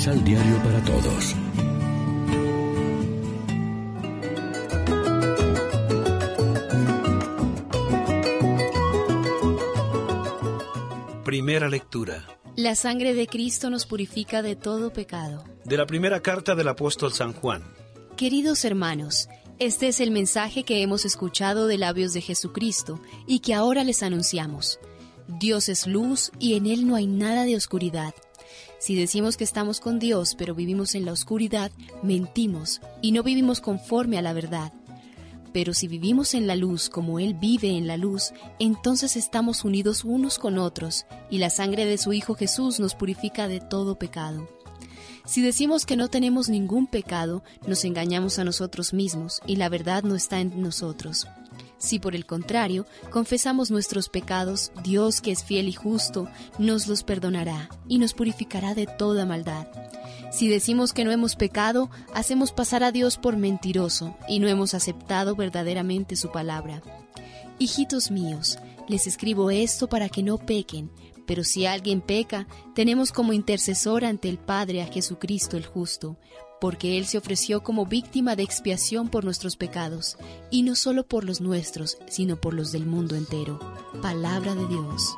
Misal Diario para Todos. Primera lectura. La sangre de Cristo nos purifica de todo pecado. De la primera carta del apóstol San Juan. Queridos hermanos, este es el mensaje que hemos escuchado de labios de Jesucristo y que ahora les anunciamos. Dios es luz y en Él no hay nada de oscuridad. Si decimos que estamos con Dios pero vivimos en la oscuridad, mentimos y no vivimos conforme a la verdad. Pero si vivimos en la luz como Él vive en la luz, entonces estamos unidos unos con otros, y la sangre de su Hijo Jesús nos purifica de todo pecado. Si decimos que no tenemos ningún pecado, nos engañamos a nosotros mismos, y la verdad no está en nosotros. Si por el contrario confesamos nuestros pecados, Dios que es fiel y justo, nos los perdonará y nos purificará de toda maldad. Si decimos que no hemos pecado, hacemos pasar a Dios por mentiroso y no hemos aceptado verdaderamente su palabra. Hijitos míos, les escribo esto para que no pequen, pero si alguien peca, tenemos como intercesor ante el Padre a Jesucristo el justo, porque Él se ofreció como víctima de expiación por nuestros pecados, y no solo por los nuestros, sino por los del mundo entero. Palabra de Dios.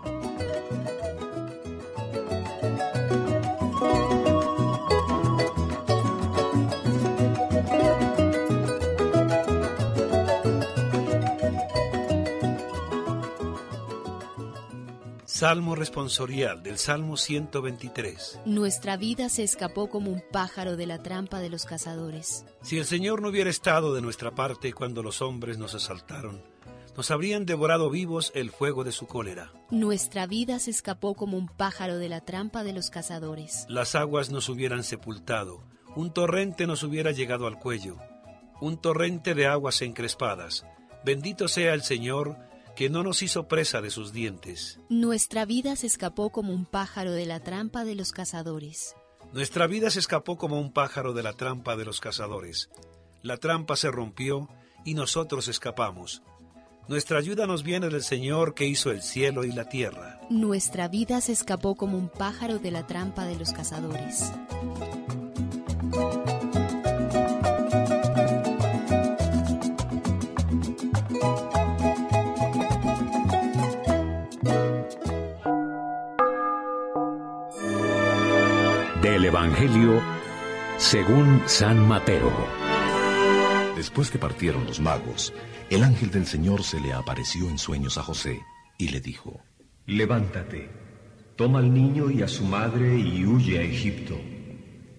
Salmo responsorial del Salmo 123. Nuestra vida se escapó como un pájaro de la trampa de los cazadores. Si el Señor no hubiera estado de nuestra parte cuando los hombres nos asaltaron, nos habrían devorado vivos el fuego de su cólera. Nuestra vida se escapó como un pájaro de la trampa de los cazadores. Las aguas nos hubieran sepultado, un torrente nos hubiera llegado al cuello, un torrente de aguas encrespadas. Bendito sea el Señor, que no nos hizo presa de sus dientes. Nuestra vida se escapó como un pájaro de la trampa de los cazadores. Nuestra vida se escapó como un pájaro de la trampa de los cazadores. La trampa se rompió y nosotros escapamos. Nuestra ayuda nos viene del Señor que hizo el cielo y la tierra. Nuestra vida se escapó como un pájaro de la trampa de los cazadores. Del Evangelio según San Mateo. Después que partieron los magos, el ángel del Señor se le apareció en sueños a José y le dijo, Levántate, toma al niño y a su madre y huye a Egipto.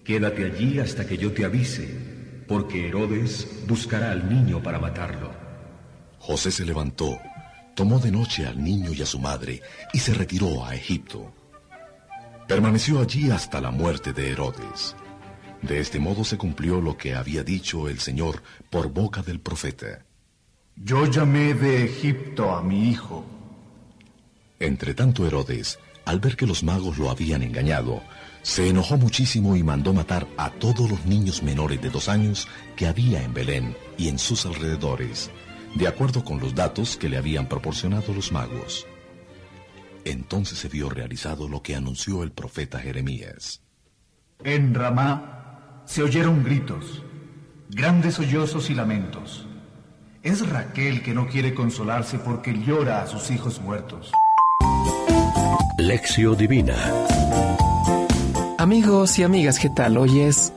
Quédate allí hasta que yo te avise, porque Herodes buscará al niño para matarlo. José se levantó, tomó de noche al niño y a su madre y se retiró a Egipto. Permaneció allí hasta la muerte de Herodes. De este modo se cumplió lo que había dicho el Señor por boca del profeta. Yo llamé de Egipto a mi hijo. Entre tanto Herodes, al ver que los magos lo habían engañado, se enojó muchísimo y mandó matar a todos los niños menores de dos años que había en Belén y en sus alrededores, de acuerdo con los datos que le habían proporcionado los magos. Entonces se vio realizado lo que anunció el profeta Jeremías. En Ramá se oyeron gritos, grandes sollozos y lamentos. Es Raquel que no quiere consolarse porque llora a sus hijos muertos. Lección Divina. Amigos y amigas, ¿qué tal? Hoy es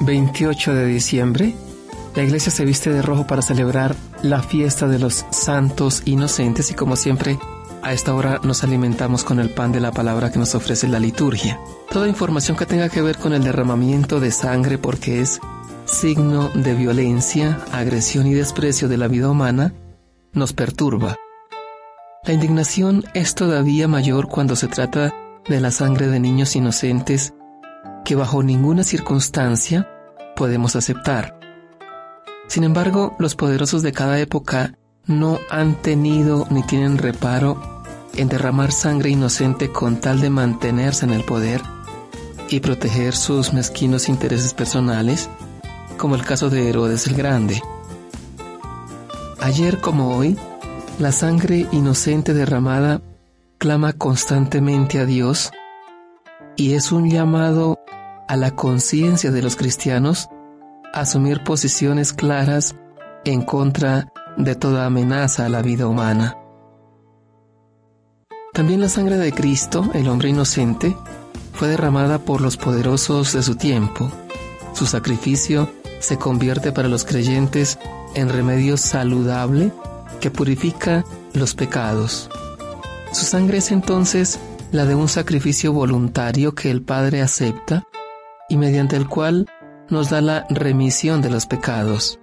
28 de diciembre. La iglesia se viste de rojo para celebrar la fiesta de los santos inocentes y como siempre, a esta hora nos alimentamos con el pan de la palabra que nos ofrece la liturgia. Toda información que tenga que ver con el derramamiento de sangre porque es signo de violencia, agresión y desprecio de la vida humana, nos perturba. La indignación es todavía mayor cuando se trata de la sangre de niños inocentes que bajo ninguna circunstancia podemos aceptar. Sin embargo, los poderosos de cada época no han tenido ni tienen reparo en derramar sangre inocente con tal de mantenerse en el poder y proteger sus mezquinos intereses personales, como el caso de Herodes el Grande. Ayer como hoy, la sangre inocente derramada clama constantemente a Dios y es un llamado a la conciencia de los cristianos asumir posiciones claras en contra de toda amenaza a la vida humana. También la sangre de Cristo, el hombre inocente, fue derramada por los poderosos de su tiempo. Su sacrificio se convierte para los creyentes en remedio saludable que purifica los pecados. Su sangre es entonces la de un sacrificio voluntario que el Padre acepta y mediante el cual nos da la remisión de los pecados.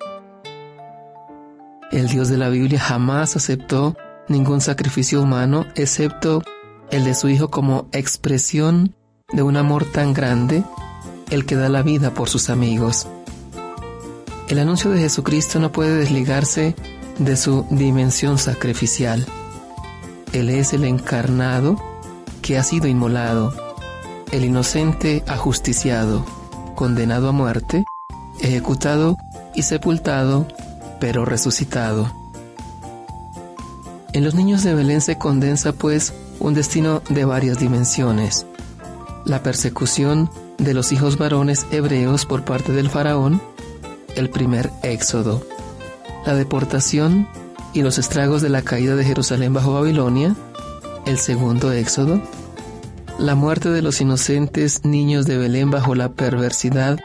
El Dios de la Biblia jamás aceptó ningún sacrificio humano excepto el de su Hijo como expresión de un amor tan grande, el que da la vida por sus amigos. El anuncio de Jesucristo no puede desligarse de su dimensión sacrificial. Él es el encarnado que ha sido inmolado, el inocente ajusticiado, condenado a muerte, ejecutado y sepultado, pero resucitado. En los niños de Belén se condensa pues un destino de varias dimensiones. La persecución de los hijos varones hebreos por parte del faraón, el primer éxodo. La deportación y los estragos de la caída de Jerusalén bajo Babilonia, el segundo éxodo, la muerte de los inocentes niños de Belén bajo la perversidad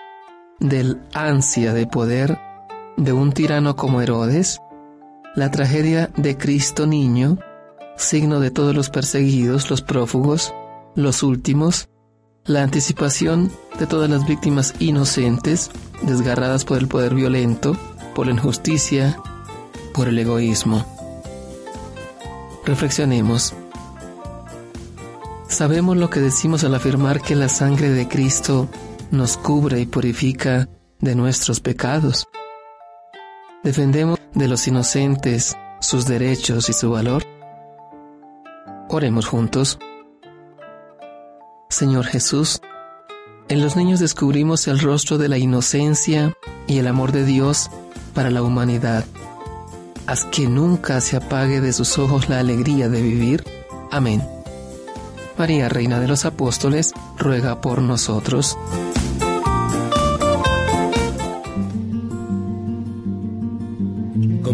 del ansia de poder de un tirano como Herodes, la tragedia de Cristo niño, signo de todos los perseguidos, los prófugos, los últimos, la anticipación de todas las víctimas inocentes, desgarradas por el poder violento, por la injusticia, por el egoísmo. Reflexionemos. Sabemos lo que decimos al afirmar que la sangre de Cristo nos cubre y purifica de nuestros pecados. Defendemos de los inocentes sus derechos y su valor. Oremos juntos. Señor Jesús, en los niños descubrimos el rostro de la inocencia y el amor de Dios para la humanidad. Haz que nunca se apague de sus ojos la alegría de vivir. Amén. María, Reina de los Apóstoles, ruega por nosotros.